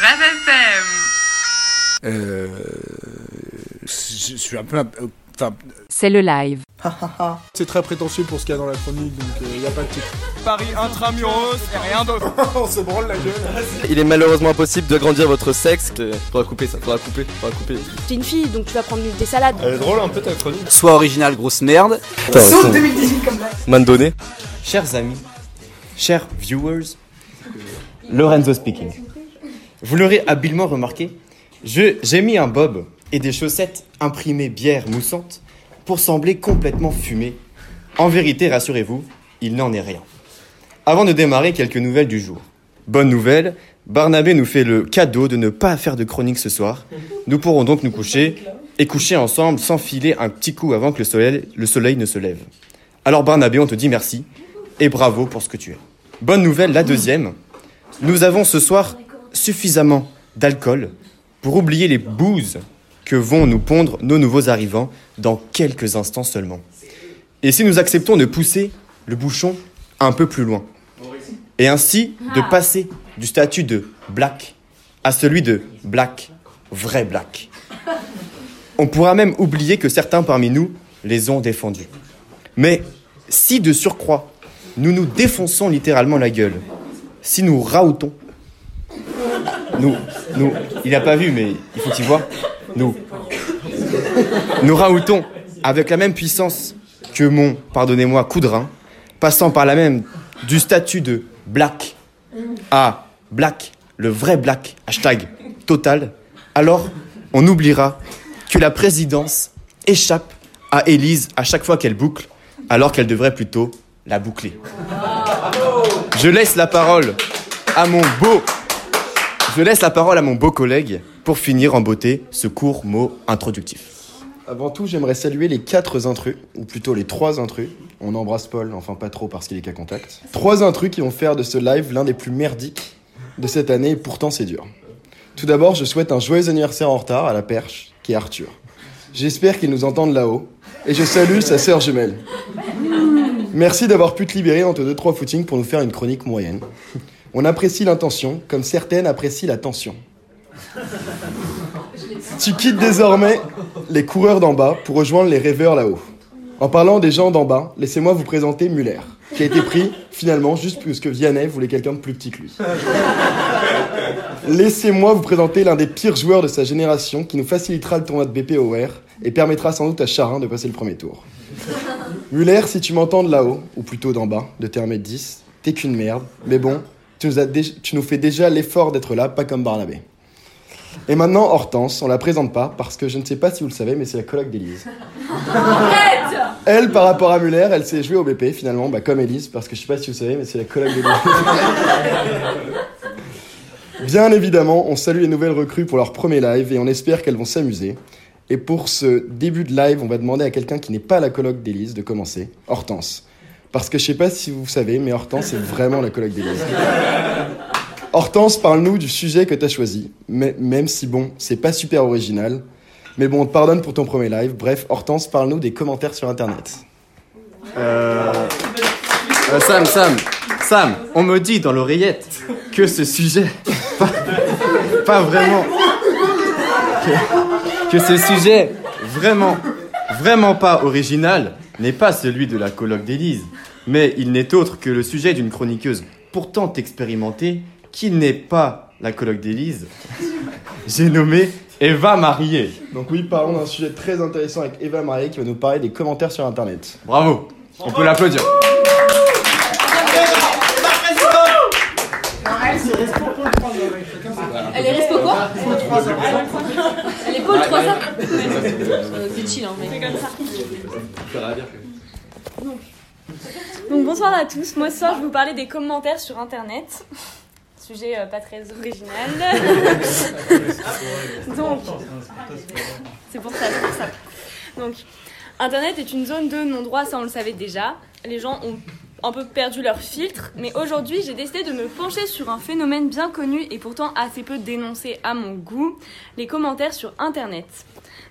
Rêve FM. Euh, je je suis un peu. Enfin, C'est le live. C'est très prétentieux pour ce qu'il y a dans la chronique, donc il n'y a pas de titre. Paris intramuros et rien d'autre. On se branle la gueule. Il est malheureusement impossible d'agrandir votre sexe. Euh, Faudra couper ça, faudra couper, faudra couper. T'es une fille, donc tu vas prendre des salades. Elle est drôle un peu ta chronique. soit original, grosse merde. Saute Man donné. Chers amis, chers viewers, Lorenzo speaking. Vous l'aurez habilement remarqué, j'ai mis un bob et des chaussettes imprimées bière moussante pour sembler complètement fumé. En vérité, rassurez-vous, il n'en est rien. Avant de démarrer, quelques nouvelles du jour. Bonne nouvelle, Barnabé nous fait le cadeau de ne pas faire de chronique ce soir. Nous pourrons donc nous coucher et coucher ensemble sans filer un petit coup avant que le soleil, le soleil ne se lève. Alors Barnabé, on te dit merci et bravo pour ce que tu es. Bonne nouvelle, la deuxième. Nous avons ce soir suffisamment d'alcool pour oublier les bouses que vont nous pondre nos nouveaux arrivants dans quelques instants seulement. Et si nous acceptons de pousser le bouchon un peu plus loin, et ainsi de passer du statut de black à celui de black, vrai black. On pourra même oublier que certains parmi nous les ont défendus. Mais si de surcroît, nous nous défonçons littéralement la gueule, si nous raoutons, nous, nous, il n'a pas vu, mais il faut qu'il voit, nous, nous raoutons avec la même puissance que mon, pardonnez-moi, coup de rein, passant par la même du statut de black à black, le vrai black, hashtag total, alors on oubliera que la présidence échappe à Élise à chaque fois qu'elle boucle, alors qu'elle devrait plutôt la boucler. Je laisse la parole à mon beau. Je laisse la parole à mon beau collègue pour finir en beauté ce court mot introductif. Avant tout, j'aimerais saluer les quatre intrus, ou plutôt les trois intrus. On embrasse Paul, enfin pas trop parce qu'il est qu'à contact. Trois intrus qui vont faire de ce live l'un des plus merdiques de cette année, et pourtant c'est dur. Tout d'abord, je souhaite un joyeux anniversaire en retard à la perche, qui est Arthur. J'espère qu'il nous entende là-haut, et je salue sa sœur jumelle. Merci d'avoir pu te libérer entre deux trois footings pour nous faire une chronique moyenne. On apprécie l'intention, comme certaines apprécient la tension. Tu quittes désormais les coureurs d'en bas pour rejoindre les rêveurs là-haut. En parlant des gens d'en bas, laissez-moi vous présenter Muller, qui a été pris finalement juste parce que Vianney voulait quelqu'un de plus petit que lui. Laissez-moi vous présenter l'un des pires joueurs de sa génération qui nous facilitera le tournoi de BPOR et permettra sans doute à Charin de passer le premier tour. Muller, si tu m'entends de là-haut, ou plutôt d'en bas, de tes 1m10, t'es qu'une merde, mais bon, tu nous, as dé- tu nous fais déjà l'effort d'être là, pas comme Barnabé. Et maintenant, Hortense, on la présente pas parce que je ne sais pas si vous le savez, mais c'est la coloc d'Élise. Elle, par rapport à Muller, elle s'est jouée au BP finalement, bah, comme Élise, parce que je sais pas si vous savez, mais c'est la coloc d'Élise. Bien évidemment, on salue les nouvelles recrues pour leur premier live et on espère qu'elles vont s'amuser. Et pour ce début de live, on va demander à quelqu'un qui n'est pas la coloc d'Élise de commencer, Hortense. Parce que je sais pas si vous savez, mais Hortense est vraiment la coloc d'Élise. Hortense, parle-nous du sujet que tu as choisi, mais, même si bon, c'est pas super original. Mais bon, on pardonne pour ton premier live. Bref, Hortense, parle-nous des commentaires sur internet. Euh, Sam, Sam, Sam, on me dit dans l'oreillette que ce sujet, pas, vraiment, que, que ce sujet vraiment, vraiment pas original n'est pas celui de la colloque d'Élise, mais il n'est autre que le sujet d'une chroniqueuse pourtant expérimentée qui n'est pas la colloque d'Élise. J'ai nommé Eva Marié. Donc oui, parlons d'un sujet très intéressant avec Eva Marié qui va nous parler des commentaires sur internet. Bravo, on peut l'applaudir. Elle est respo quoi Elle est Paul 3 C'est chill, hein, mais. Donc bonsoir à tous, moi ce soir je vais vous parler des commentaires sur internet. Sujet euh, pas très original. Donc, c'est pour ça, c'est pour ça. Donc, internet est une zone de non-droit, ça on le savait déjà. Les gens ont un peu perdu leur filtre, mais aujourd'hui j'ai décidé de me pencher sur un phénomène bien connu et pourtant assez peu dénoncé à mon goût, les commentaires sur internet.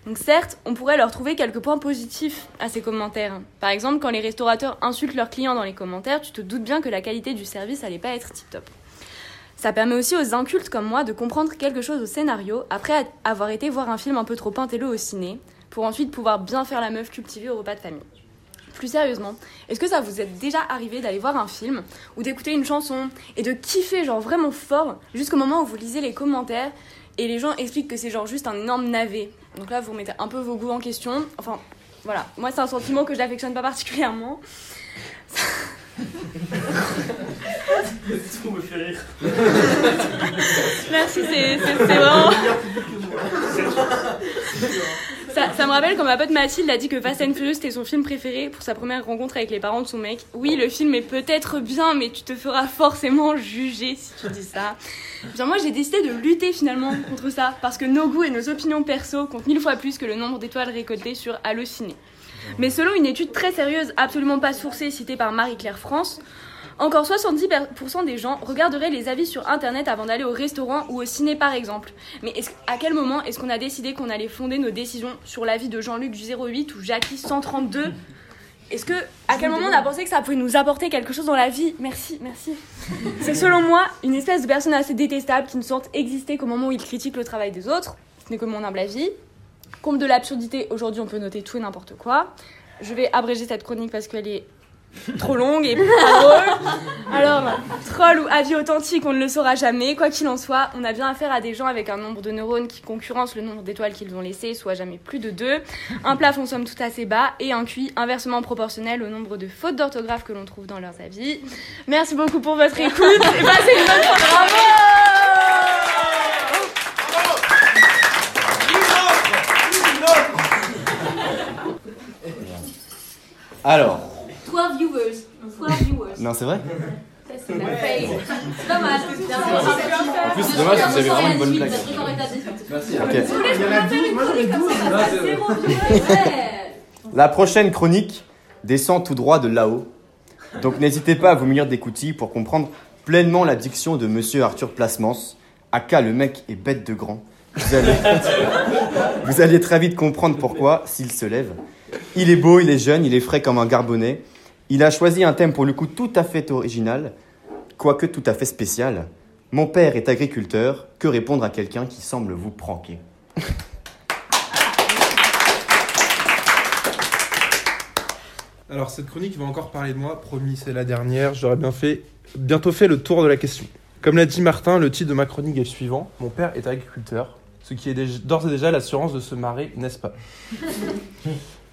Donc certes, on pourrait leur trouver quelques points positifs à ces commentaires. Par exemple, quand les restaurateurs insultent leurs clients dans les commentaires, tu te doutes bien que la qualité du service allait pas être tip top. Ça permet aussi aux incultes comme moi de comprendre quelque chose au scénario après avoir été voir un film un peu trop intello au ciné, pour ensuite pouvoir bien faire la meuf cultivée au repas de famille. Plus sérieusement, est-ce que ça vous est déjà arrivé d'aller voir un film ou d'écouter une chanson et de kiffer genre vraiment fort jusqu'au moment où vous lisez les commentaires et les gens expliquent que c'est genre juste un énorme navet? Donc là, vous remettez un peu vos goûts en question. Enfin, voilà. Moi, c'est un sentiment que j'affectionne pas particulièrement. Tout me fait rire. Merci, c'est vraiment. Ça, me rappelle quand ma pote Mathilde a dit que Fast and Furious était son film préféré pour sa première rencontre avec les parents de son mec. Oui, le film est peut-être bien, mais tu te feras forcément juger si tu dis ça. Bien, moi, j'ai décidé de lutter finalement contre ça parce que nos goûts et nos opinions perso comptent mille fois plus que le nombre d'étoiles récoltées sur Allociné. Mais selon une étude très sérieuse, absolument pas sourcée, citée par Marie-Claire France, encore 70% des gens regarderaient les avis sur internet avant d'aller au restaurant ou au ciné par exemple. Mais à quel moment est-ce qu'on a décidé qu'on allait fonder nos décisions sur l'avis de Jean-Luc du 08 ou Jackie 132 Est-ce que à quel moment on a pensé que ça pouvait nous apporter quelque chose dans la vie? Merci, merci. C'est selon moi une espèce de personne assez détestable qui ne sente exister qu'au moment où il critique le travail des autres. Ce n'est que mon humble avis. Comble de l'absurdité, aujourd'hui on peut noter tout et n'importe quoi. Je vais abréger cette chronique parce qu'elle est trop longue et pas drôle. Alors, troll ou avis authentique, on ne le saura jamais. Quoi qu'il en soit, on a bien affaire à des gens avec un nombre de neurones qui concurrence le nombre d'étoiles qu'ils ont laissé, soit jamais plus de deux, un plafond somme tout assez bas et un QI inversement proportionnel au nombre de fautes d'orthographe que l'on trouve dans leurs avis. Merci beaucoup pour votre écoute et passez une bonne soirée. Bravo Alors, Viewers. non, c'est vrai Ça, C'est la. C'est pas mal. En plus, c'est dommage, vous avez vraiment une bonne blague. Ok. La prochaine chronique descend tout droit de là-haut. Donc n'hésitez pas à vous munir des coutilles pour comprendre pleinement la diction de monsieur Arthur Placements. Aka, le mec est bête de grand. Vous allez, vous allez très vite comprendre pourquoi s'il se lève. Il est beau, il est jeune, il est frais comme un garbonnet. Il a choisi un thème pour le coup tout à fait original, quoique tout à fait spécial. Mon père est agriculteur, que répondre à quelqu'un qui semble vous pranker Alors cette chronique va encore parler de moi, promis c'est la dernière, j'aurais bien fait, bientôt fait le tour de la question. Comme l'a dit Martin, le titre de ma chronique est le suivant. Mon père est agriculteur, ce qui est d'ores et déjà l'assurance de se marrer, n'est-ce pas?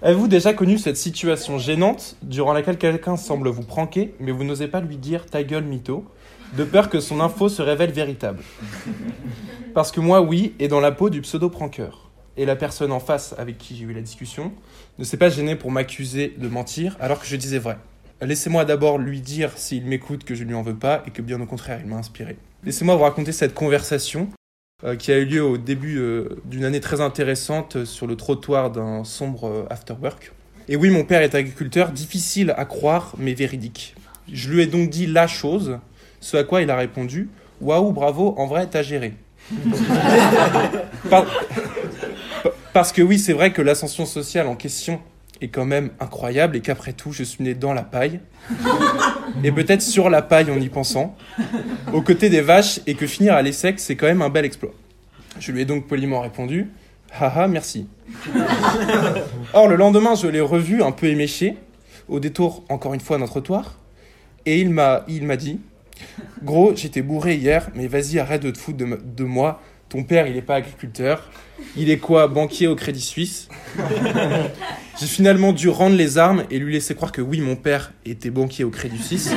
Avez-vous déjà connu cette situation gênante durant laquelle quelqu'un semble vous pranker, mais vous n'osez pas lui dire ta gueule mytho, de peur que son info se révèle véritable? Parce que moi, oui, et dans la peau du pseudo-pranker. Et la personne en face avec qui j'ai eu la discussion ne s'est pas gêné pour m'accuser de mentir alors que je disais vrai. Laissez-moi d'abord lui dire s'il m'écoute que je ne lui en veux pas et que bien au contraire il m'a inspiré. Laissez-moi vous raconter cette conversation qui a eu lieu au début euh, d'une année très intéressante euh, sur le trottoir d'un sombre euh, afterwork. Et oui, mon père est agriculteur, difficile à croire mais véridique. Je lui ai donc dit la chose, ce à quoi il a répondu Waouh, bravo, en vrai, t'as géré. Par- parce que oui, c'est vrai que l'ascension sociale en question est quand même incroyable et qu'après tout, je suis né dans la paille. Et peut-être sur la paille en y pensant, aux côtés des vaches, et que finir à l'ESSEC, c'est quand même un bel exploit. Je lui ai donc poliment répondu Haha, merci. Or, le lendemain, je l'ai revu un peu éméché, au détour, encore une fois, d'un trottoir, et il m'a il m'a dit Gros, j'étais bourré hier, mais vas-y, arrête de te foutre de, de moi. Ton père, il est pas agriculteur. Il est quoi Banquier au Crédit Suisse J'ai finalement dû rendre les armes et lui laisser croire que oui, mon père était banquier au Crédit Suisse.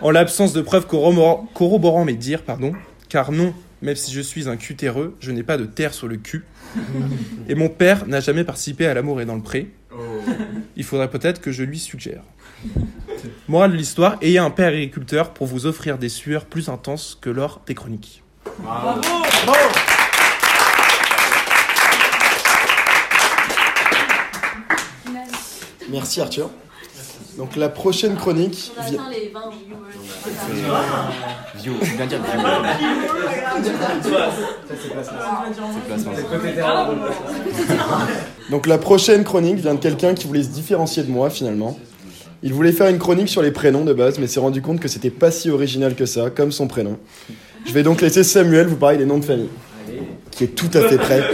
En l'absence de preuves corroborant, corroborant mes dires, pardon. Car non, même si je suis un cutéreux, je n'ai pas de terre sur le cul. Et mon père n'a jamais participé à l'amour et dans le pré. Il faudrait peut-être que je lui suggère. Morale de l'histoire, ayez un père agriculteur pour vous offrir des sueurs plus intenses que lors des chroniques. Merci Arthur. Donc la prochaine chronique On atteint les 20 viewers. View, dire view. C'est placement. Donc la prochaine chronique vient de quelqu'un qui voulait se différencier de moi finalement. Il voulait faire une chronique sur les prénoms de base, mais s'est rendu compte que c'était pas si original que ça, comme son prénom. Je vais donc laisser Samuel vous parler des noms de famille. Qui est tout à fait prêt.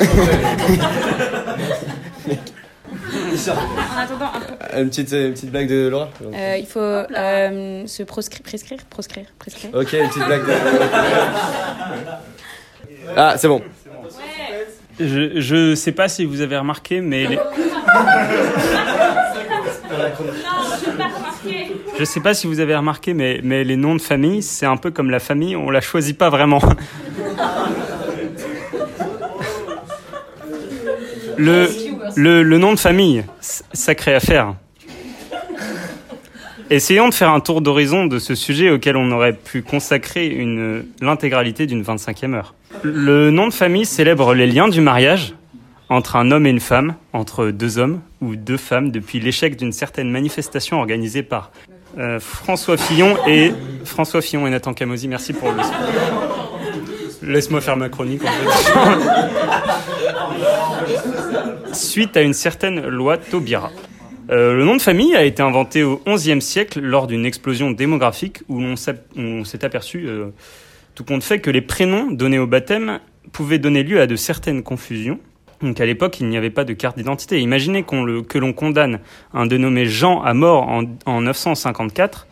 En attendant, un peu. Une petite, une petite blague de Laura Euh, il faut euh, se proscrire, prescrire, proscrire, prescrire. Ok, une petite blague de. Ah, c'est bon. Je, je sais pas si vous avez remarqué, mais les- je sais pas si vous avez remarqué, mais, mais les noms de famille, c'est un peu comme la famille, on la choisit pas vraiment. Le, le, nom de famille, sacrée affaire. Essayons de faire un tour d'horizon de ce sujet auquel on aurait pu consacrer l'intégralité d'une 25e heure. Le nom de famille célèbre les liens du mariage entre un homme et une femme, entre deux hommes ou deux femmes, depuis l'échec d'une certaine manifestation organisée par euh, François Fillon et François Fillon et Nathan Camosi. Merci pour le. Laisse-moi faire ma chronique. en fait. Suite à une certaine loi Taubira. Euh, le nom de famille a été inventé au XIe siècle lors d'une explosion démographique où on s'est aperçu, euh, tout compte fait, que les prénoms donnés au baptême pouvaient donner lieu à de certaines confusions. Donc à l'époque, il n'y avait pas de carte d'identité. Imaginez qu'on le, que l'on condamne un dénommé Jean à mort en, en 954.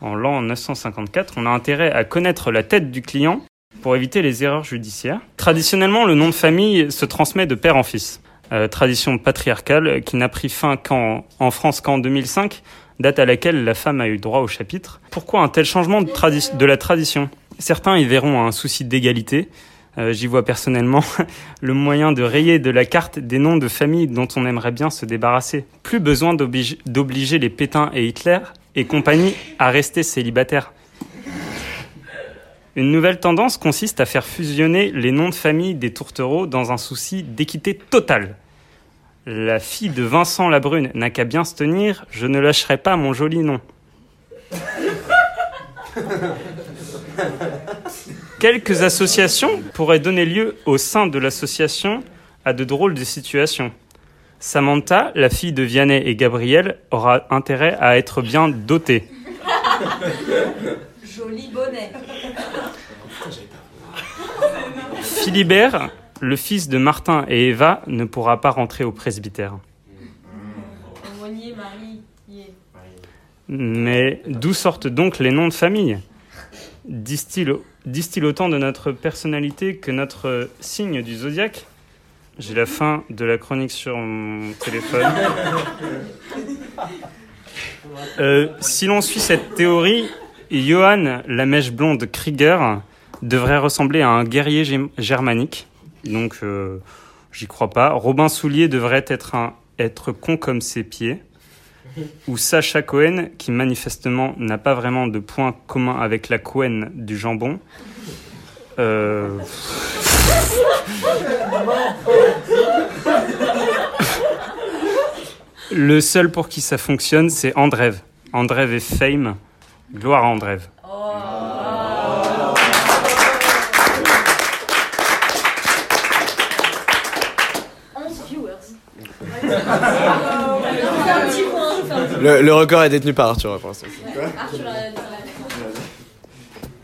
En l'an 954, on a intérêt à connaître la tête du client pour éviter les erreurs judiciaires. Traditionnellement, le nom de famille se transmet de père en fils. Euh, tradition patriarcale qui n'a pris fin qu'en en France qu'en 2005, date à laquelle la femme a eu droit au chapitre. Pourquoi un tel changement de, la tradition? Certains y verront un souci d'égalité. Euh, J'y vois personnellement le moyen de rayer de la carte des noms de familles dont on aimerait bien se débarrasser. Plus besoin d'oblige- d'obliger les Pétain et Hitler et compagnie à rester célibataires. Une nouvelle tendance consiste à faire fusionner les noms de famille des tourtereaux dans un souci d'équité totale. La fille de Vincent Labrune n'a qu'à bien se tenir, je ne lâcherai pas mon joli nom. Quelques associations pourraient donner lieu au sein de l'association à de drôles de situations. Samantha, la fille de Vianney et Gabriel, aura intérêt à être bien dotée. Joli bonnet. Philibert, le fils de Martin et Eva, ne pourra pas rentrer au presbytère. Mais d'où sortent donc les noms de famille? Disent-ils autant de notre personnalité que notre signe du zodiaque? J'ai la fin de la chronique sur mon téléphone. Euh, si l'on suit cette théorie, Johann, la mèche blonde Krieger, devrait ressembler à un guerrier germanique. Donc, euh, j'y crois pas. Robin Soulier devrait être, un, être con comme ses pieds ou Sacha Cohen, qui manifestement n'a pas vraiment de point commun avec la Cohen du jambon. Euh, Le seul pour qui ça fonctionne, c'est Andrev. Andrev et Fame. Gloire à Andrev. C'est Le, le record est détenu par Arthur pour l'instant.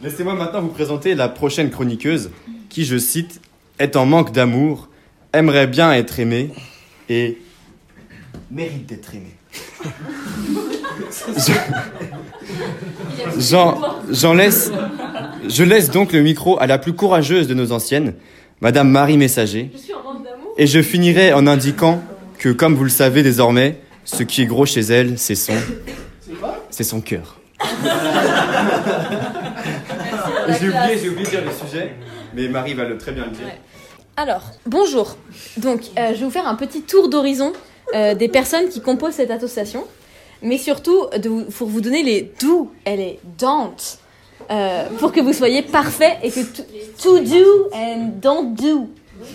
Laissez-moi maintenant vous présenter la prochaine chroniqueuse qui, je cite, est en manque d'amour, aimerait bien être aimée et mérite d'être aimée. Je- J'en laisse, je laisse donc le micro à la plus courageuse de nos anciennes, Madame Marie Messager, Je suis en manque d'amour. et je finirai en indiquant que, comme vous le savez désormais, ce qui est gros chez elle, c'est son, c'est son cœur. J'ai oublié, j'ai oublié de dire le sujet, mais Marie va le très bien le dire. Alors, bonjour. Donc, euh, je vais vous faire un petit tour d'horizon euh, des personnes qui composent cette association, mais surtout de vous- pour vous donner les do et les don't, euh, pour que vous soyez parfait et que to, to do and don't do.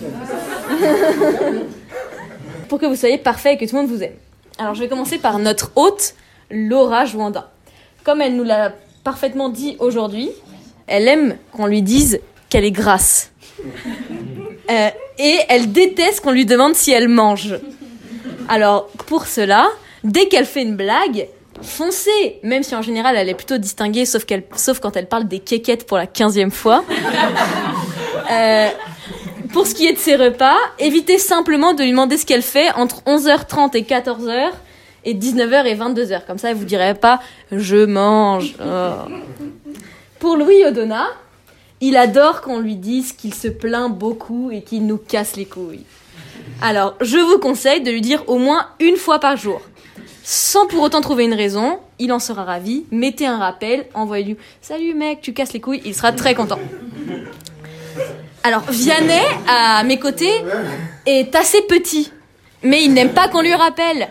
pour que vous soyez parfait et que tout le monde vous aime. Alors, je vais commencer par notre hôte, Laura Jouanda. Comme elle nous l'a parfaitement dit aujourd'hui, elle aime qu'on lui dise qu'elle est grasse. Euh, et elle déteste qu'on lui demande si elle mange. Alors, pour cela, dès qu'elle fait une blague, foncée, même si en général elle est plutôt distinguée, sauf, qu'elle, sauf quand elle parle des quéquettes pour la quinzième fois. Euh, pour ce qui est de ses repas, évitez simplement de lui demander ce qu'elle fait entre 11h30 et 14h et 19h et 22h. Comme ça, elle vous dirait pas je mange. Oh. Pour Louis Odona, il adore qu'on lui dise qu'il se plaint beaucoup et qu'il nous casse les couilles. Alors, je vous conseille de lui dire au moins une fois par jour. Sans pour autant trouver une raison, il en sera ravi. Mettez un rappel, envoyez-lui Salut mec, tu casses les couilles, il sera très content. Alors, Vianney, à mes côtés, est assez petit, mais il n'aime pas qu'on lui rappelle.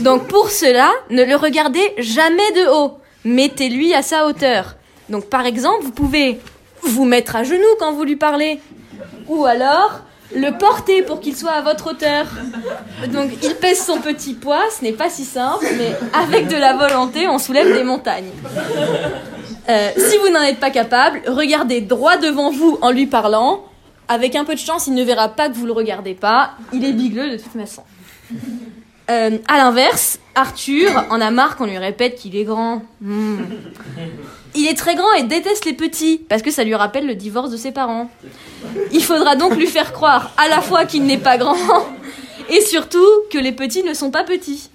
Donc, pour cela, ne le regardez jamais de haut. Mettez-lui à sa hauteur. Donc, par exemple, vous pouvez vous mettre à genoux quand vous lui parlez. Ou alors, le porter pour qu'il soit à votre hauteur. Donc, il pèse son petit poids, ce n'est pas si simple, mais avec de la volonté, on soulève des montagnes. Euh, si vous n'en êtes pas capable, regardez droit devant vous en lui parlant. Avec un peu de chance, il ne verra pas que vous le regardez pas. Il est bigleux de toute façon. Euh, à l'inverse, Arthur en a marre qu'on lui répète qu'il est grand. Hmm. Il est très grand et déteste les petits parce que ça lui rappelle le divorce de ses parents. Il faudra donc lui faire croire à la fois qu'il n'est pas grand et surtout que les petits ne sont pas petits.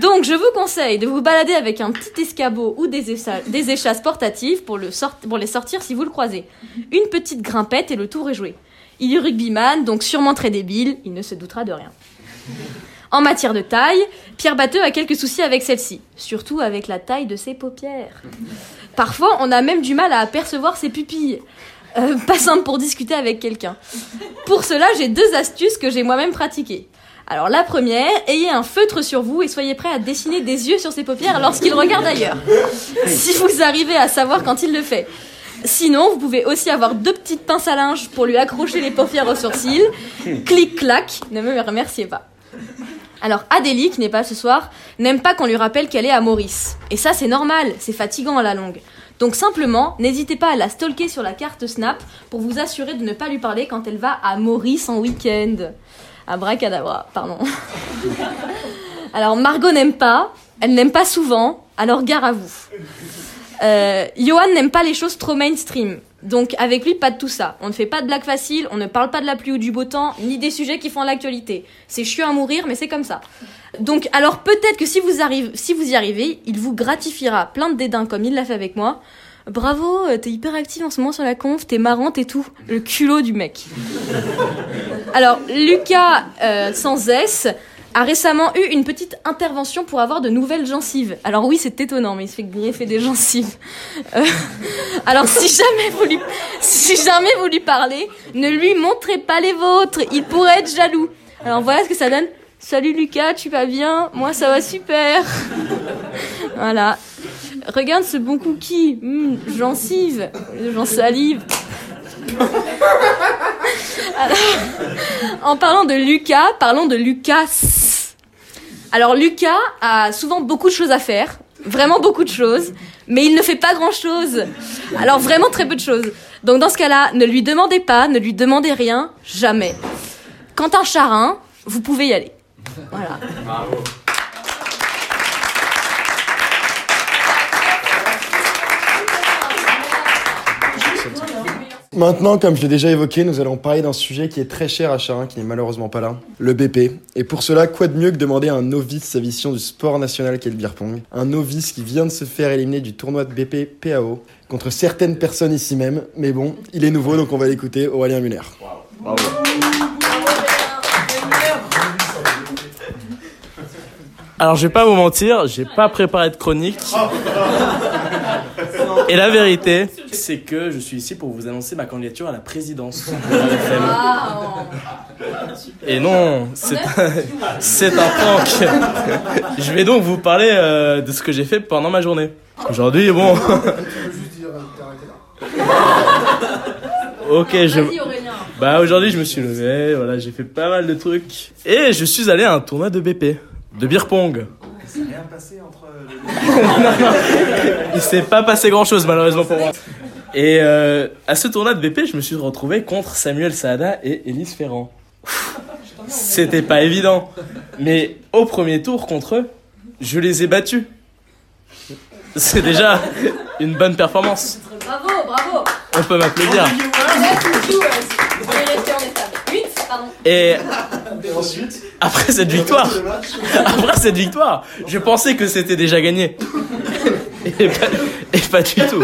Donc, je vous conseille de vous balader avec un petit escabeau ou des, écha- des échasses portatives pour les sortir si vous le croisez. Une petite grimpette et le tour est joué. Il est rugbyman, donc sûrement très débile, il ne se doutera de rien. En matière de taille, Pierre Batteux a quelques soucis avec celle-ci, surtout avec la taille de ses paupières. Parfois, on a même du mal à apercevoir ses pupilles. Euh, pas simple pour discuter avec quelqu'un. Pour cela, j'ai deux astuces que j'ai moi-même pratiquées. Alors la première, ayez un feutre sur vous et soyez prêt à dessiner des yeux sur ses paupières lorsqu'il regarde ailleurs. Si vous arrivez à savoir quand il le fait. Sinon, vous pouvez aussi avoir deux petites pinces à linge pour lui accrocher les paupières aux sourcils. Clic-clac, ne me remerciez pas. Alors Adélie, qui n'est pas ce soir, n'aime pas qu'on lui rappelle qu'elle est à Maurice. Et ça, c'est normal, c'est fatigant à la longue. Donc simplement, n'hésitez pas à la stalker sur la carte Snap pour vous assurer de ne pas lui parler quand elle va à Maurice en week-end. Abracadabra, pardon. Alors Margot n'aime pas, elle n'aime pas souvent, alors gare à vous. Euh, Johan n'aime pas les choses trop mainstream. Donc avec lui, pas de tout ça. On ne fait pas de blagues faciles, on ne parle pas de la pluie ou du beau temps, ni des sujets qui font l'actualité. C'est chiant à mourir, mais c'est comme ça. Donc alors peut-être que si vous, arrive, si vous y arrivez, il vous gratifiera plein de dédain comme il l'a fait avec moi. Bravo, euh, t'es hyper active en ce moment sur la conf, t'es marrante et tout. Le culot du mec. Alors Lucas, euh, sans S, a récemment eu une petite intervention pour avoir de nouvelles gencives. Alors oui, c'est étonnant, mais il se fait greffer des gencives. Euh, alors si jamais vous lui, si jamais vous lui parlez, ne lui montrez pas les vôtres. Il pourrait être jaloux. Alors voilà ce que ça donne. Salut Lucas, tu vas bien? Moi ça va super. voilà. Regarde ce bon cookie. Hum, gencive. J'en salive. Alors, en parlant de Lucas, parlons de Lucas. Alors Lucas a souvent beaucoup de choses à faire, vraiment beaucoup de choses, mais il ne fait pas grand-chose. Alors vraiment très peu de choses. Donc dans ce cas-là, ne lui demandez pas, ne lui demandez rien, jamais. Quentin Charin, vous pouvez y aller. Voilà. Maintenant, comme je l'ai déjà évoqué, nous allons parler d'un sujet qui est très cher à Charin, qui n'est malheureusement pas là, le BP. Et pour cela, quoi de mieux que demander à un novice sa vision du sport national qu'est le beer pong? Un novice qui vient de se faire éliminer du tournoi de BP PAO contre certaines personnes ici même. Mais bon, il est nouveau, donc on va l'écouter, Aurélien Muller. Alors je vais pas vous mentir, j'ai pas préparé de chronique. Et la vérité, c'est que je suis ici pour vous annoncer ma candidature à la présidence de la FM. Et non, c'est un, c'est un prank. Je vais donc vous parler euh, de ce que j'ai fait pendant ma journée. Aujourd'hui, bon. Ok, je. Bah aujourd'hui je me suis levé, voilà, j'ai fait pas mal de trucs. Et je suis allé à un tournoi de BP, de beer pong. Il s'est pas passé grand chose malheureusement pour moi. Et euh, à ce tournoi de BP, je me suis retrouvé contre Samuel Saada et Elise Ferrand. C'était pas évident. Mais au premier tour contre eux, je les ai battus. c'est déjà une bonne performance. Bravo, bravo. On peut m'applaudir. Là, tu joues, on est resté en état. 8, pardon. Et après cette victoire, après cette victoire, je pensais que c'était déjà gagné. Et pas, et pas du tout.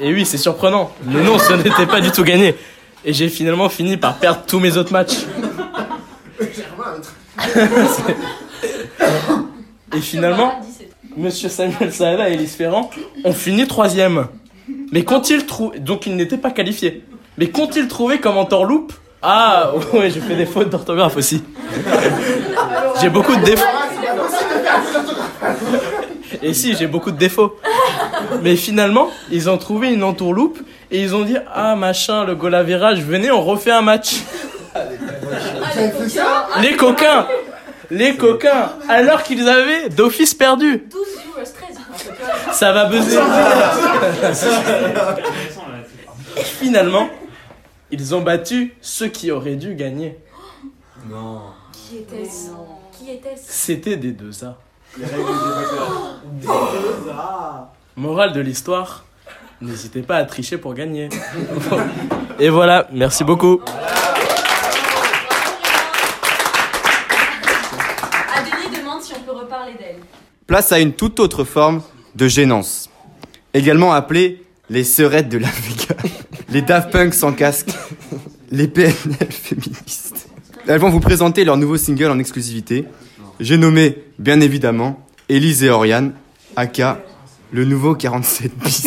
Et oui, c'est surprenant. Mais non, ce n'était pas du tout gagné. Et j'ai finalement fini par perdre tous mes autres matchs. Et finalement, Monsieur Samuel Saada et Elise Ferrand ont fini troisième. Mais qu'ont-ils trouvé Donc ils n'étaient pas qualifiés. Mais qu'ont-ils trouvé comme entourloupe Ah, ouais, je fais des fautes d'orthographe aussi. J'ai beaucoup de défauts. Et si, j'ai beaucoup de défauts. Mais finalement, ils ont trouvé une entourloupe et ils ont dit Ah, machin, le goal virage, venez, on refait un match. Les coquins Les coquins Alors qu'ils avaient d'office perdu 12 viewers, 13. Ça va buzzer Et finalement, ils ont battu ceux qui auraient dû gagner. Qui était-ce? Qui était-ce? C'était des deux A. Morale de l'histoire, n'hésitez pas à tricher pour gagner. Et voilà, merci beaucoup. Adélie demande si on peut reparler d'elle. Place à une toute autre forme de gênance. Également appelée les sœurettes de la Vega, les Daft Punk sans casque, les PNL féministes. Elles vont vous présenter leur nouveau single en exclusivité. J'ai nommé, bien évidemment, Élise et Oriane, aka le nouveau 47 bis.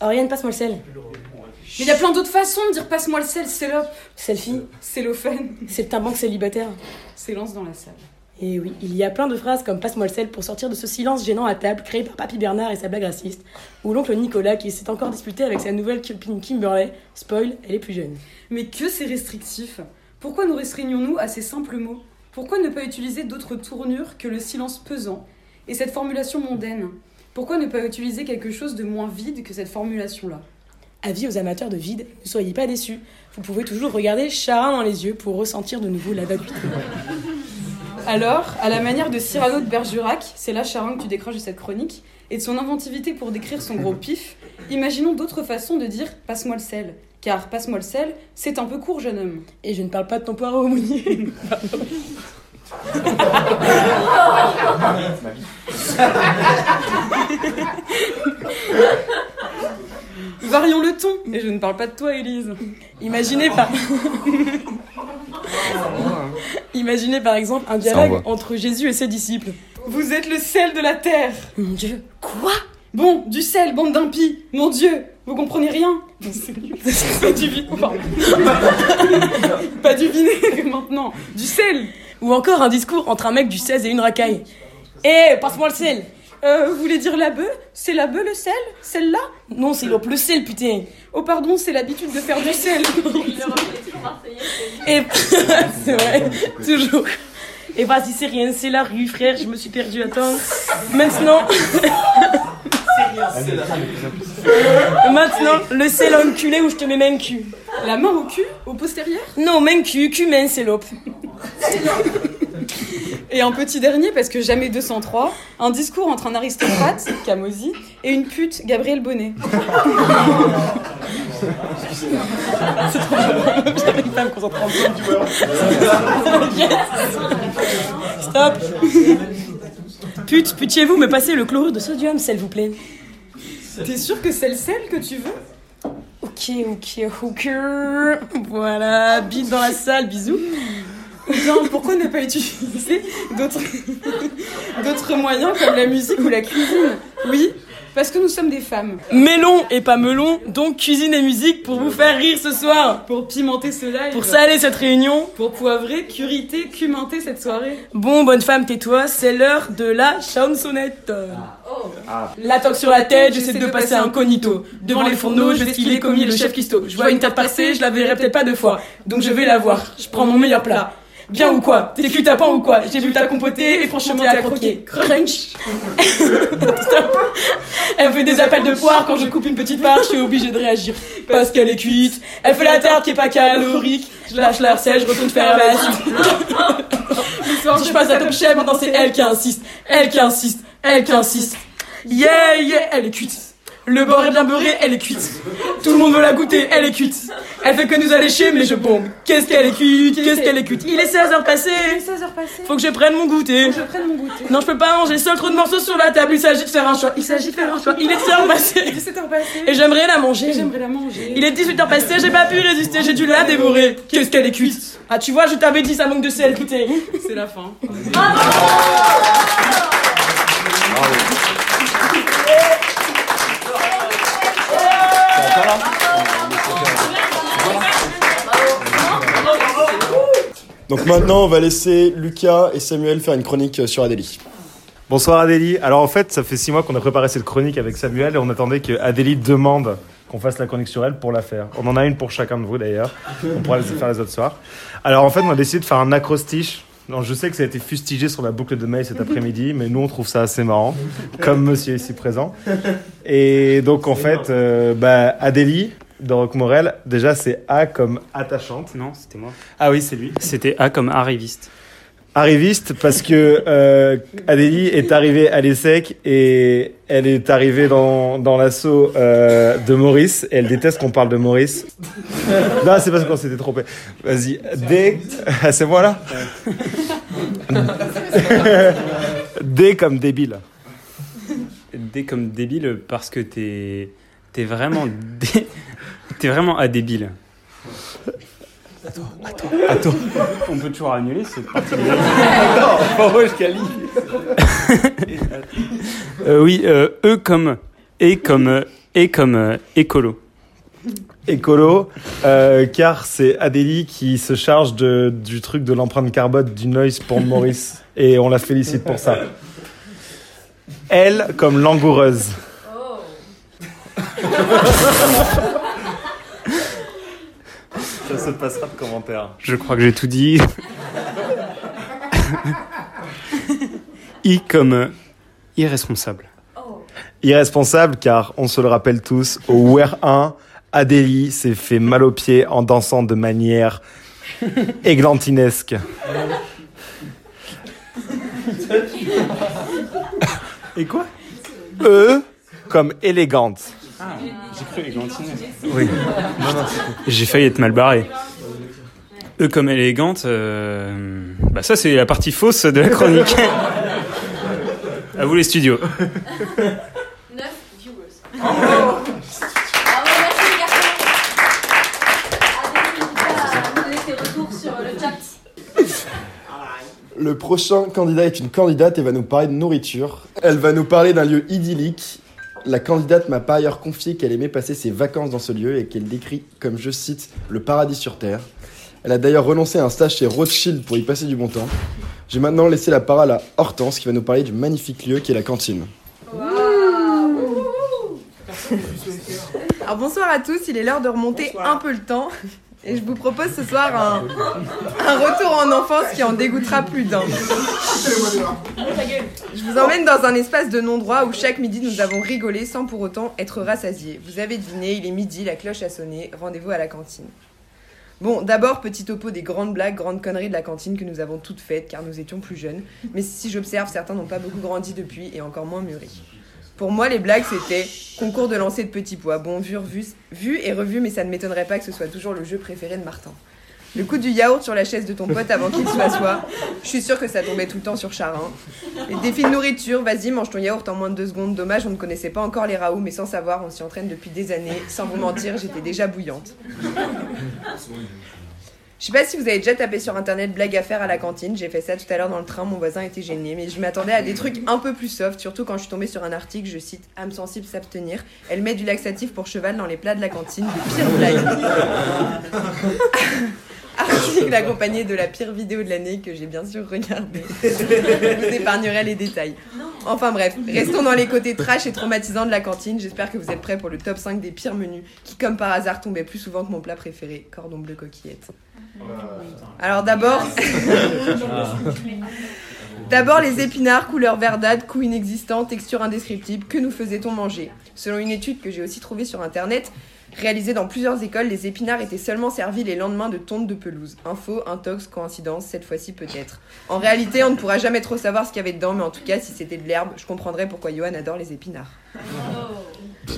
Oriane, passe-moi le sel. Mais il y a plein d'autres façons de dire passe-moi le sel, sélope. Selfie. Cellophane. C'est un banque célibataire. S'élance dans la salle. Et oui, il y a plein de phrases comme passe-moi le sel pour sortir de ce silence gênant à table créé par Papy Bernard et sa blague raciste. Ou l'oncle Nicolas qui s'est encore disputé avec sa nouvelle copine Kimberley. Spoil, elle est plus jeune. Mais que c'est restrictif Pourquoi nous restreignons-nous à ces simples mots? Pourquoi ne pas utiliser d'autres tournures que le silence pesant et cette formulation mondaine? Pourquoi ne pas utiliser quelque chose de moins vide que cette formulation-là? Avis aux amateurs de vide, ne soyez pas déçus. Vous pouvez toujours regarder Charin dans les yeux pour ressentir de nouveau la vacuité. Alors, à la manière de Cyrano de Bergerac, c'est là Charin que tu décroches de cette chronique, et de son inventivité pour décrire son gros pif, imaginons d'autres façons de dire passe-moi le sel. Car passe-moi le sel, c'est un peu court, jeune homme. Et je ne parle pas de ton poireau aumônier. Varions le ton, et je ne parle pas de toi, Élise. Imaginez par... Imaginez par exemple un dialogue entre Jésus et ses disciples. Vous êtes le sel de la terre. Mon Dieu, quoi? Bon, du sel, bande d'impies. Mon Dieu, vous comprenez rien. Pas du vinaigre. pardon. Pas du vinaigre maintenant. Du sel. Ou encore un discours entre un mec du 16 et une racaille. Eh, passe-moi le sel Euh, vous voulez dire la bœuf? C'est la bœuf le sel? Celle-là? Non, c'est le sel, putain Oh pardon, c'est l'habitude de faire du sel. Et c'est vrai, toujours. Et vas-y, c'est rien, c'est la rue, frère, je me suis perdu, attends. Maintenant. Maintenant, le sel enculé où je te mets main cul. La main au cul? Au postérieur? Non, main cul, cul main, c'est l'op. Et un petit dernier, parce que jamais 203, un discours entre un aristocrate, Camosi, et une pute, Gabriel Bonnet. C'est trop bien. J'avais pas me concentrer en Yes. Stop. Pute, putiez-vous me passer le chlorure de sodium, s'il vous plaît. T'es sûr que c'est le sel que tu veux? Ok, ok, ok. Voilà, bite dans la salle, bisous. Bien, pourquoi ne pas utiliser d'autres d'autres moyens comme la musique ou la cuisine? Oui, parce que nous sommes des femmes. Melon et pas melon, donc cuisine et musique pour vous faire rire ce soir. Pour pimenter ce live. Pour saler cette réunion. Pour poivrer, curiter, cumenter cette soirée. Bon, bonne femme, tais-toi, c'est l'heure de la chansonnette. La toque sur la tête, j'essaie de passer incognito. Devant les fourneaux, je vais skiler comme le chef Kisto. Je vois une tarte passer, je la verrai peut-être pas deux fois. Donc je vais la voir, je prends mon meilleur plat. Bien ou quoi T'es cul tapant ou quoi J'ai vu ta compoter et franchement t'es à croquer. Crunch. Elle fait des appels de poire quand je coupe une petite part, je suis obligée de réagir. Parce qu'elle est cuite. Elle fait la tarte qui est pas calorique. Je lâche la recette, je retourne faire la soir, je passe la top chef, maintenant c'est elle qui insiste, elle qui insiste, elle qui insiste. Yeah, yeah, elle est cuite. Le beurre est bien beurré, elle est cuite. Tout le monde veut la goûter, elle est cuite. Elle fait que nous allécher, mais je bombe. Qu'est-ce qu'elle est cuite, qu'est-ce qu'elle est cuite. Il est 16h passé. 16h passées. Faut que je prenne mon goûter. Je prenne mon goûter. Non, je peux pas manger seul trop de morceaux sur la table. Il s'agit de faire un choix. Il s'agit de faire un choix. Il est 17h passé. 17h passées. Et j'aimerais la manger. J'aimerais la manger. Il est 18h passé, j'ai pas pu résister, j'ai dû la dévorer. Qu'est-ce qu'elle est cuite. Ah, tu vois, je t'avais dit, ça manque de sel, écoutez. C'est la fin. Donc maintenant, on va laisser Lucas et Samuel faire une chronique sur Adélie. Bonsoir Adélie. Alors en fait, ça fait six mois qu'on a préparé cette chronique avec Samuel et on attendait que Adélie demande qu'on fasse la chronique sur elle pour la faire. On en a une pour chacun de vous d'ailleurs. On pourra les faire les autres soirs. Alors en fait, on a décidé de faire un acrostiche. Non, je sais que ça a été fustigé sur la boucle de mail cet après-midi, mais nous on trouve ça assez marrant, comme monsieur ici présent. Et donc en fait, euh, bah, Adélie de Rock Morel, déjà c'est A comme attachante. Non, c'était moi. Ah oui, c'est lui. C'était A comme arriviste. Arriviste parce que euh, Adélie est arrivée à l'ESSEC et elle est arrivée dans, dans l'assaut euh, de Maurice et elle déteste qu'on parle de Maurice. non, c'est parce qu'on s'était trompé. Vas-y, D, Ah, c'est moi là D comme débile. D comme débile parce que t'es t'es vraiment dé- t'es vraiment à débile. Attends, attends. On peut toujours annuler cette partie. Non, moi je qualifie. Euh, oui, euh, E comme et comme et comme euh, écolo. Écolo, euh, car c'est Adélie qui se charge de, du truc de l'empreinte carbone du noise pour Maurice et on la félicite pour ça. Elle comme langoureuse. Ça se passera de commentaires. Je crois que j'ai tout dit. I comme irresponsable. Irresponsable car on se le rappelle tous, au Wear 1, Adélie s'est fait mal aux pieds en dansant de manière églantinesque. Et quoi? E comme élégante. Ah, j'ai cru. Oui. J'ai failli être mal barré. E comme élégante, euh, bah ça c'est la partie fausse de la chronique. à vous les studios. 9 viewers. Bravo, merci les garçons. Adèle, nous donner tes retours sur le chat. Le prochain candidat est une candidate et va nous parler de nourriture. Elle va nous parler d'un lieu idyllique. La candidate m'a par ailleurs confié qu'elle aimait passer ses vacances dans ce lieu et qu'elle décrit comme, je cite, le paradis sur Terre. Elle a d'ailleurs renoncé à un stage chez Rothschild pour y passer du bon temps. J'ai maintenant laissé la parole à Hortense qui va nous parler du magnifique lieu qui est la cantine. Alors bonsoir à tous, il est l'heure de remonter un peu le temps. Et je vous propose ce soir un, retour en enfance qui en dégoûtera plus d'un. Je vous emmène dans un espace de non-droit où chaque midi nous avons rigolé sans pour autant être rassasiés. Vous avez deviné, il est midi, la cloche a sonné, rendez-vous à la cantine. Bon, d'abord, petit topo des grandes blagues, grandes conneries de la cantine que nous avons toutes faites car nous étions plus jeunes. Mais si j'observe, certains n'ont pas beaucoup grandi depuis et encore moins mûri. Pour moi, les blagues, c'était concours de lancer de petits pois. Bon, vu, et revu, mais ça ne m'étonnerait pas que ce soit toujours le jeu préféré de Martin. Le coup du yaourt sur la chaise de ton pote avant qu'il se s'assoie, je suis sûre que ça tombait tout le temps sur Charin. Les défis de nourriture, vas-y, mange ton yaourt en moins de deux secondes. Dommage, on ne connaissait pas encore les raoux, mais sans savoir, on s'y entraîne depuis des années. Sans vous mentir, j'étais déjà bouillante. Je sais pas si vous avez déjà tapé sur internet blague à faire à la cantine, j'ai fait ça tout à l'heure dans le train, mon voisin était gêné, mais je m'attendais à des trucs un peu plus soft, surtout quand je suis tombée sur un article, je cite âme sensible s'abstenir, elle met du laxatif pour cheval dans les plats de la cantine, des pires blagues. Article accompagné de la pire vidéo de l'année que j'ai bien sûr regardée. Je vous épargnerai les détails. Enfin bref, restons dans les côtés trash et traumatisants de la cantine. J'espère que vous êtes prêts pour le top 5 des pires menus qui, comme par hasard, tombaient plus souvent que mon plat préféré, cordon bleu coquillette. Alors d'abord... D'abord les épinards, couleur verdâtre, coût inexistant, texture indescriptible, que nous faisait-on manger? Selon une étude que j'ai aussi trouvée sur internet, Réalisés dans plusieurs écoles, les épinards étaient seulement servis les lendemains de tonte de pelouse. Info, intox, coïncidence, cette fois-ci peut-être. En réalité, on ne pourra jamais trop savoir ce qu'il y avait dedans, mais en tout cas, si c'était de l'herbe, je comprendrais pourquoi Johan adore les épinards.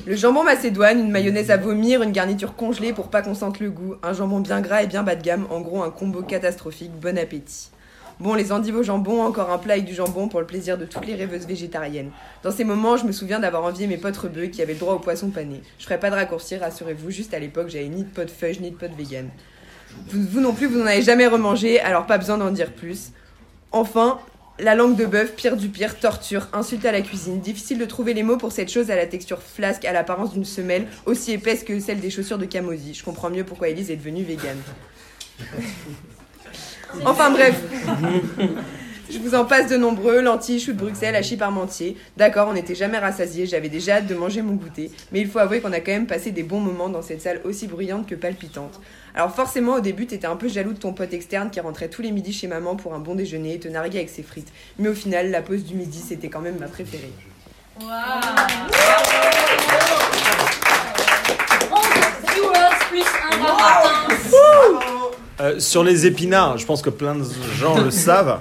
Le jambon macédoine, une mayonnaise à vomir, une garniture congelée pour pas qu'on sente le goût, un jambon bien gras et bien bas de gamme, en gros un combo catastrophique, bon appétit. Bon, les endives au jambon, encore un plat avec du jambon pour le plaisir de toutes les rêveuses végétariennes. Dans ces moments, je me souviens d'avoir envié mes potes rebeux qui avaient le droit au poisson pané. Je ferai pas de raccourci, rassurez-vous, juste à l'époque, j'avais ni de potes fudge ni de potes vegan. Vous, non plus, vous n'en avez jamais remangé, alors pas besoin d'en dire plus. Enfin, la langue de bœuf, pire du pire, torture, insulte à la cuisine. Difficile de trouver les mots pour cette chose à la texture flasque, à l'apparence d'une semelle, aussi épaisse que celle des chaussures de Camozzi. Je comprends mieux pourquoi Elise est devenue végane. Enfin bref. Je vous en passe de nombreux, lentilles, choux de Bruxelles, hachis parmentier. D'accord, on n'était jamais rassasiés, j'avais déjà hâte de manger mon goûter, mais il faut avouer qu'on a quand même passé des bons moments dans cette salle aussi bruyante que palpitante. Alors forcément, au début, t'étais un peu jaloux de ton pote externe qui rentrait tous les midis chez maman pour un bon déjeuner et te narguait avec ses frites. Mais au final, la pause du midi, c'était quand même ma préférée. rabotin. Euh, sur les épinards, je pense que plein de gens le savent,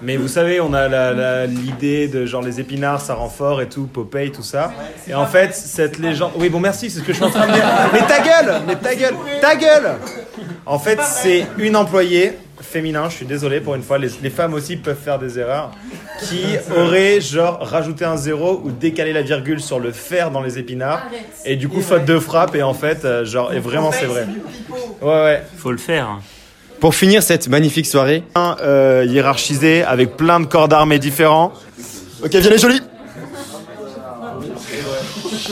mais vous savez, on a l'idée de genre les épinards, ça rend fort et tout, Popeye, tout ça. Et en fait, cette légende. Oui, bon, merci, c'est ce que je suis en train de dire. Mais ta gueule Mais ta gueule Ta gueule En fait, c'est une employée féminin, je suis désolé pour une fois, les, les femmes aussi peuvent faire des erreurs, qui aurait genre rajouté un zéro ou décalé la virgule sur le fer dans les épinards, et du coup faute de frappe, et en fait, euh, genre, et vraiment c'est vrai. Ouais, ouais. Faut le faire. Pour finir cette magnifique soirée, Un, euh, hiérarchisé avec plein de corps d'armée différents. Ok, viens les jolis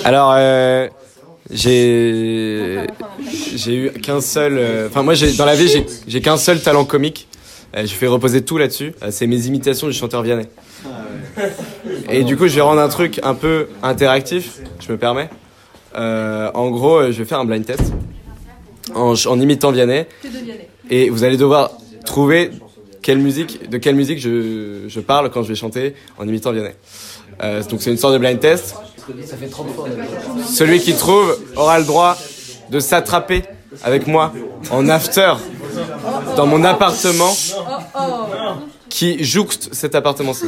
Alors, euh, j'ai j'ai eu qu'un seul. euh, Enfin, moi, j'ai dans la vie, j'ai j'ai qu'un seul talent comique. Euh, je fais reposer tout là-dessus. Euh, c'est mes imitations du chanteur Vianney. Et du coup, je vais rendre un truc un peu interactif. Je me permets. Euh, en gros, je vais faire un blind test en, en imitant Vianney. Et vous allez devoir trouver quelle musique, de quelle musique je, je parle quand je vais chanter en imitant Vianney. Euh, donc c'est une sorte de blind test. Ça fait 30 fois. Celui qui trouve aura le droit de s'attraper avec moi en after dans mon appartement qui jouxte cet appartement-ci.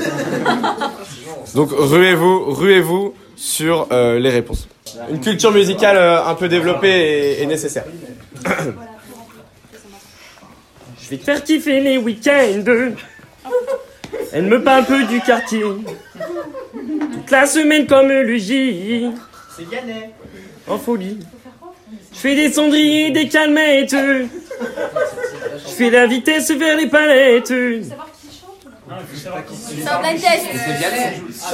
Donc ruez-vous, ruez-vous sur euh, les réponses. Une culture musicale euh, un peu développée est, est nécessaire. Je vais te faire kiffer les week-ends. Elle me parle peu du quartier. Toute la semaine comme le J. C'est Yannick. En folie. Je fais des cendriers, des calmettes. Je fais la vitesse vers les palettes. C'est un blind test.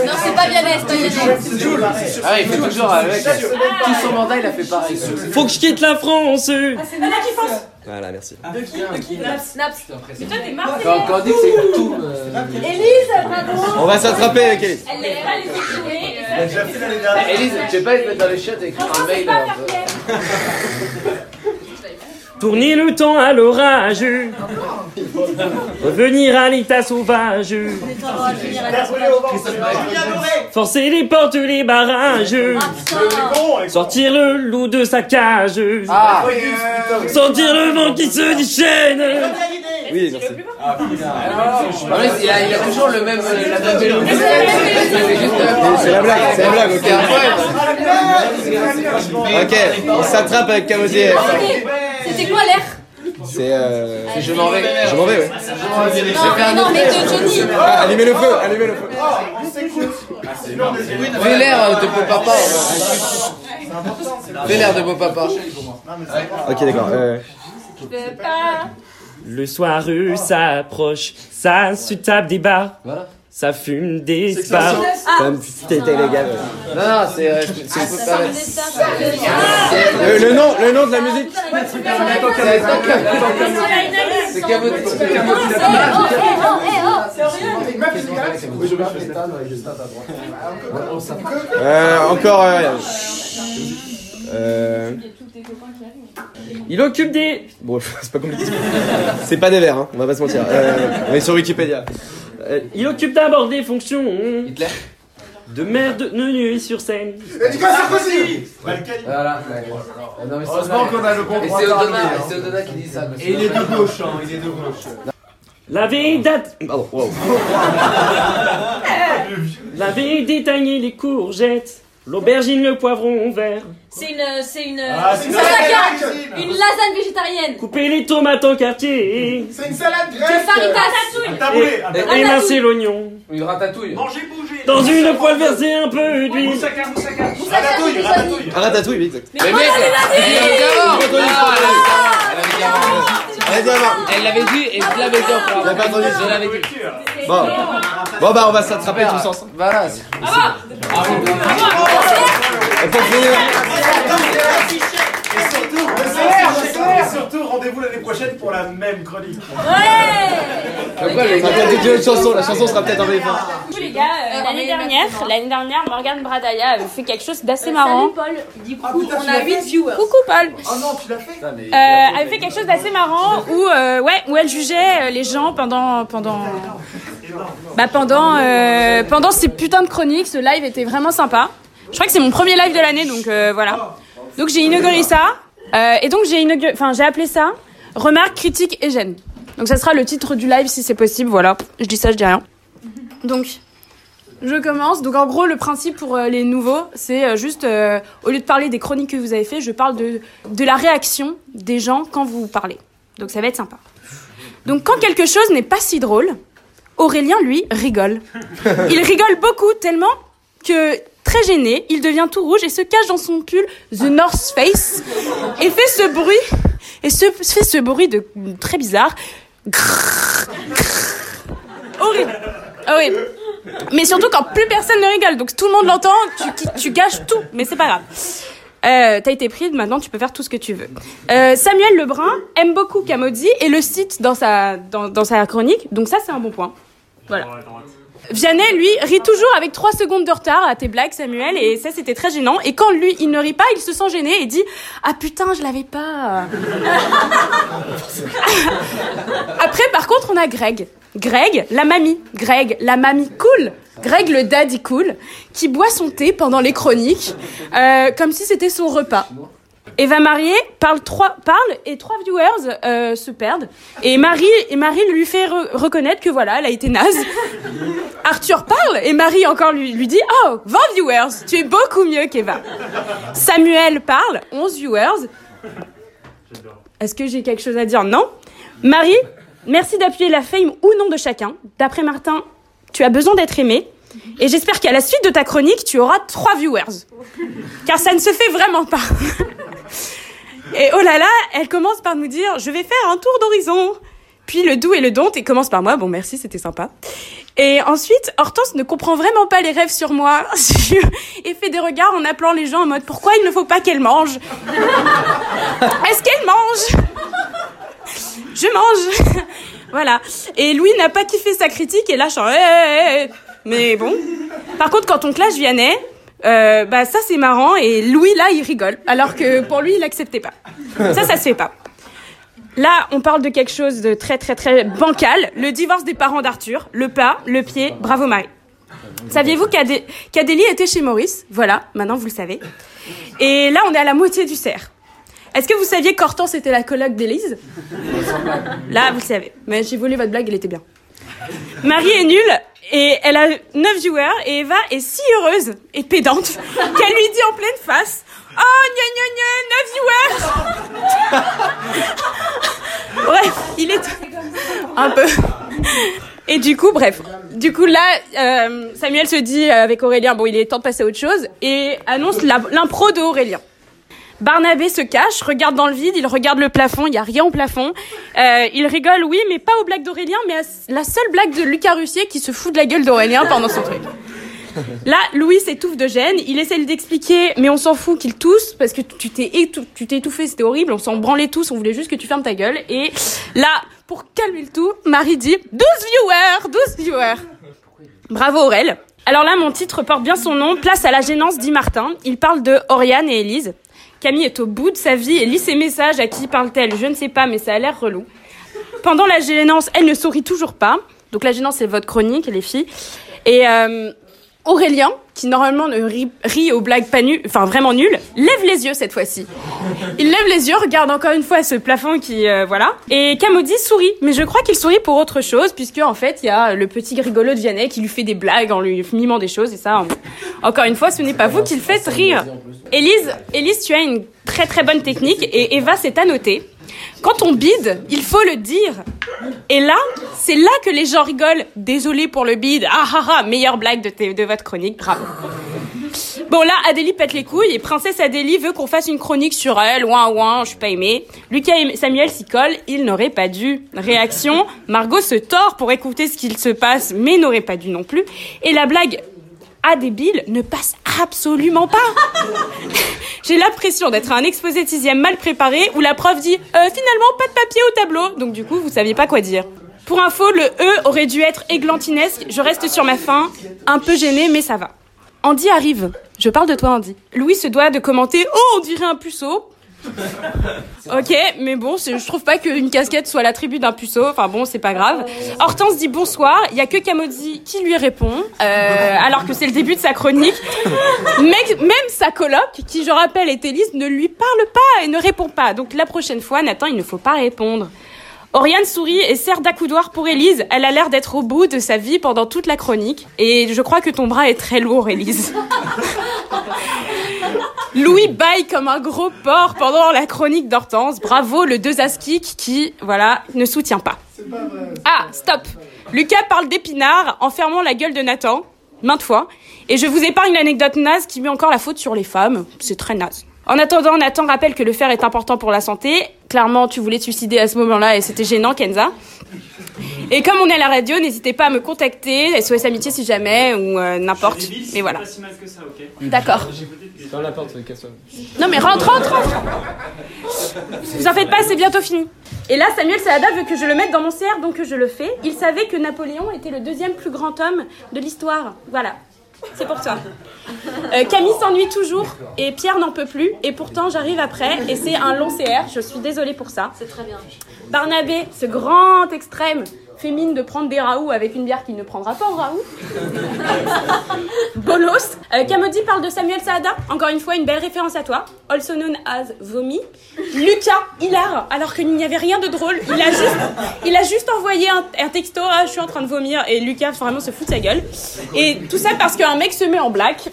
Non, c'est pas Vianney, c'est pas Vianney. Ah, il fait toujours avec. Tout son mandat, il a fait pareil. Faut que je quitte la France. Ah, c'est Nana qui pense. Voilà, merci. De qui De qui Naps. Naps. Mais toi, t'es marre. Quand, quand on dit que c'est tout. euh, Élise, pardon. On va s'attraper avec Elise. Elle est pas les équipées. Eh, Élise, tu sais pas te mettre dans les chiottes et écrire un mail. un peu. Tourner le temps à l'orage. Revenir à l'état sauvage. Forcer les portes, les barrages. Sortir le loup de sa cage. Sentir le vent qui se déchaîne. Oui, merci. Ah, il, a, il a toujours le même, euh. C'est la blague, c'est la blague, ok. Ok, on s'attrape avec Camosier. C'était quoi l'air C'est euh... Je m'en vais. Je m'en vais, ouais. Non, non, mais de Johnny. Ah, allumez le feu, allumez le feu. Fais l'air euh, de beau papa. Fais l'air de beau papa. Ok, d'accord. Euh... Je peux pas. Le soir s'approche, ça se tape des bars, ça fume des bars. Comme c'était illégal. Non, non, c'est. euh, c'est- c'est- faut pas mettre- Le, le nom, le nom de la musique. C'est. Euh, encore. Euh... euh, Il occupe des... Bon, c'est pas compliqué. C'est pas des vers, hein, on va pas se mentir. Euh, on est sur Wikipédia. Euh, il occupe d'abord des fonctions. de merde de nuit sur scène. Et Nicolas Sarkozy Voilà. Heureusement qu'on a le bon Et droit c'est Odona, hein. c'est Odona qui dit ça. Et il est de gauche, hein, il est de gauche. La vie date. Pardon, wow. La vie détaillée les courgettes, l'aubergine, le poivron vert. C'est une. C'est une. Ah, c'est une salade lasagne végétarienne. Couper les tomates en quartier. C'est une salade grecque un Et taboulé. émincer l'oignon. Une ratatouille. Mangez, bougez Dans une poêle versée un peu d'huile. Moussaka, moussaka Ratatouille, ratatouille Un ratatouille, oui, exact. Mais mec, elle l'avait dit avant. Elle l'avait dit avant. Elle a dit avant. Elle l'avait dit et je l'avais dit encore. J'avais pas entendu. Je l'avais dit. Bon. Bon, bah, on va s'attraper tous ensemble. Voilà. Et pour finir. Et surtout, et surtout, rendez-vous l'année prochaine pour la même chronique. Après, les- ça va peut-être une chanson. La chanson sera peut-être en VF. Du coup, les gars, euh, l'année dernière, l'année dernière, Morgane Bradaya avait fait quelque chose d'assez marrant. Paul. Du Ah, coup, on a l'as 8 fait viewers. Coucou Paul. Oh non, tu l'as fait Euh, avait fait quelque chose d'assez marrant où euh, ouais où elle jugeait euh, les gens pendant pendant bah pendant euh, pendant ces putains de chroniques ce live était vraiment sympa je crois que c'est mon premier live de l'année donc euh, voilà donc j'ai inauguré ça euh, et donc j'ai inauguré enfin j'ai appelé ça remarques critiques et gêne donc ça sera le titre du live si c'est possible voilà je dis ça je dis rien donc je commence. Donc en gros, le principe pour euh, les nouveaux, c'est juste, au lieu de parler des chroniques que vous avez fait, je parle de, de la réaction des gens quand vous parlez. Donc ça va être sympa. Donc quand quelque chose n'est pas si drôle, Aurélien, lui, rigole. Il rigole beaucoup, tellement que, gêné, il devient tout rouge et se cache dans son pull The North Face et fait ce bruit, et se, fait ce bruit de très bizarre. Grrr, grrr. Horrible. Mais surtout quand plus personne ne rigole, donc tout le monde l'entend, tu, tu gâches tout, mais c'est pas grave. Euh, T'as été prise, maintenant tu peux faire tout ce que tu veux. Euh, Samuel Lebrun aime beaucoup Camozzi et le cite dans sa, dans, dans sa chronique, donc ça c'est un bon point. Voilà. Vianney, lui, rit toujours avec 3 secondes de retard à tes blagues, Samuel, et ça c'était très gênant. Et quand lui, il ne rit pas, il se sent gêné et dit Ah putain, je l'avais pas. Après, par contre, on a Greg. Greg, la mamie. Greg, la mamie cool. Greg, le daddy cool, qui boit son thé pendant les chroniques, euh, comme si c'était son repas. Eva Mariée parle, trois, parle et trois viewers euh, se perdent. Et Marie, et Marie lui fait re- reconnaître que voilà, elle a été naze. Arthur parle et Marie encore lui, lui dit Oh, 20 viewers, tu es beaucoup mieux qu'Eva. Samuel parle, 11 viewers. Est-ce que j'ai quelque chose à dire? Non. Marie, merci d'appuyer la fame ou non de chacun. D'après Martin, tu as besoin d'être aimé. Et j'espère qu'à la suite de ta chronique, tu auras 3 viewers. Car ça ne se fait vraiment pas. Et oh là là, elle commence par nous dire Je vais faire un tour d'horizon. Puis le doux et le don, et commence par moi. Bon, merci, c'était sympa. Et ensuite, Hortense ne comprend vraiment pas les rêves sur moi et fait des regards en appelant les gens en mode Pourquoi il ne faut pas qu'elle mange? Est-ce qu'elle mange? Je mange Voilà. Et Louis n'a pas kiffé sa critique et lâche un Eh, eh, eh. Mais bon. Par contre, quand on clash Vianney, euh, bah ça c'est marrant et Louis là il rigole alors que pour lui il acceptait pas. Ça ça se fait pas. Là, on parle de quelque chose de très très très bancal, le divorce des parents d'Arthur, le pas, le pied, bravo Marie. Saviez-vous qu'Adé- qu'Adélie était chez Maurice Voilà, maintenant vous le savez. Et là, on est à la moitié du cerf. Est-ce que vous saviez qu'Hortense était la coloc d'Élise? Là, vous le savez. Mais j'ai volé votre blague, elle était bien. Marie est nulle et elle a 9 viewers et Eva est si heureuse et pédante qu'elle lui dit en pleine face Oh, gna gna gna, 9 viewers Bref, il est un peu. Et du coup, bref. Du coup, là, euh, Samuel se dit avec Aurélien, bon, il est temps de passer à autre chose, et annonce l'impro de Aurélien. Barnabé se cache, regarde dans le vide, il regarde le plafond, il n'y a rien au plafond. Euh, il rigole, oui, mais pas aux blagues d'Aurélien, mais à la seule blague de Lucas Russier qui se fout de la gueule d'Aurélien pendant son truc. Là, Louis s'étouffe de gêne, il essaie d'expliquer, mais on s'en fout qu'il tousse, parce que tu t'es étou- tu t'es étouffé, c'était horrible, on s'en branlait tous, on voulait juste que tu fermes ta gueule. Et là, pour calmer le tout, Marie dit 12 viewers, 12 viewers. Bravo Aurel. Alors là, mon titre porte bien son nom, Place à la gênance, dit Martin. Il parle de Oriane et Élise. Camille est au bout de sa vie et lit ses messages. À qui parle-t-elle Je ne sais pas, mais ça a l'air relou. Pendant la gênance, elle ne sourit toujours pas. Donc la gênance, c'est votre chronique, les filles. Et, euh, Aurélien, qui normalement ne rit, rit aux blagues pas nulles, enfin vraiment nulles, lève les yeux cette fois-ci. Il lève les yeux, regarde encore une fois ce plafond qui, euh, voilà. Et Camodi sourit, mais je crois qu'il sourit pour autre chose, puisque en fait il y a le petit rigolo de Vianney qui lui fait des blagues en lui mimant des choses, et ça, en- encore une fois, ce n'est pas vous qui le faites rire. Élise, Élise, tu as une très très bonne technique, et Eva s'est annotée. Quand on bide, il faut le dire. Et là, c'est là que les gens rigolent. Désolé pour le bide. Ah ah ah, meilleure blague de, de votre chronique, bravo. Bon là, Adélie pète les couilles et Princesse Adélie veut qu'on fasse une chronique sur elle. Ouin ouin, je suis pas aimée. Lucas et Samuel s'y collent, ils n'auraient pas dû. Réaction, Margot se tord pour écouter ce qu'il se passe, mais n'aurait pas dû non plus. Et la blague à débile ne passe absolument pas. J'ai l'impression d'être à un exposé de sixième mal préparé où la prof dit Euh, finalement pas de papier au tableau. Donc du coup, vous saviez pas quoi dire. Pour info, le E aurait dû être églantinesque. Je reste sur ma faim, un peu gênée, mais ça va. Andy arrive. Je parle de toi, Andy. Louis se doit de commenter Oh, on dirait un puceau. Ok, mais bon, je trouve pas qu'une casquette soit l'attribut d'un puceau. Enfin bon, c'est pas grave. Hortense dit bonsoir. Il y a que Camodi qui lui répond, euh, alors que c'est le début de sa chronique. Même sa coloc, qui je rappelle est Élise, ne lui parle pas et ne répond pas. Donc la prochaine fois, Nathan, il ne faut pas répondre. Oriane sourit et sert d'accoudoir pour Élise. Elle a l'air d'être au bout de sa vie pendant toute la chronique. Et je crois que ton bras est très lourd, Élise. Louis baille comme un gros porc pendant la chronique d'Hortense. Bravo, le deux askik qui, voilà, ne soutient pas. Ah, stop Lucas parle d'épinards en fermant la gueule de Nathan, maintes fois. Et je vous épargne l'anecdote naze qui met encore la faute sur les femmes. C'est très naze. En attendant, Nathan rappelle que le fer est important pour la santé. Clairement, tu voulais te suicider à ce moment-là et c'était gênant, Kenza. Et comme on est à la radio, n'hésitez pas à me contacter, SOS Amitié si jamais, ou euh, n'importe. Mais voilà. Pas si mal que ça, ok D'accord. Dans la porte, casse-toi. Non mais rentre, rentre, rentre Vous en faites pas, c'est bientôt fini. Et là, Samuel Salada veut que je le mette dans mon CR, donc je le fais. Il savait que Napoléon était le deuxième plus grand homme de l'histoire. Voilà. C'est pour toi. Euh, Camille s'ennuie toujours et Pierre n'en peut plus. Et pourtant, j'arrive après et c'est un long CR. Je suis désolée pour ça. C'est très bien. Barnabé, ce grand extrême, fait mine de prendre des raoux avec une bière qu'il ne prendra pas en raoult. Bolos. Euh, parle de Samuel Saada. Encore une fois, une belle référence à toi. Also known as Vomi. Lucas, hilar, alors qu'il n'y avait rien de drôle. Il a juste, il a juste envoyé un, un texto. Ah, je suis en train de vomir. Et Lucas, vraiment, se fout de sa gueule. Et tout ça parce qu'un mec se met en black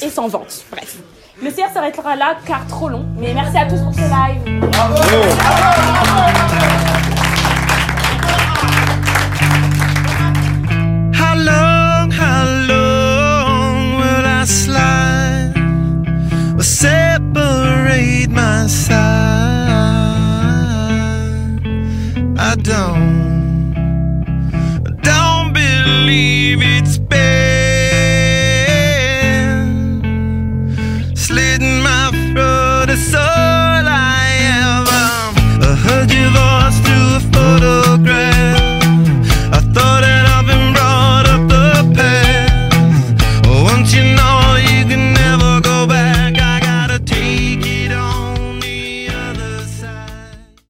et s'en vante. Bref. Le CR s'arrêtera là car trop long. Mais merci à tous pour ce live. Bravo. my side. I don't.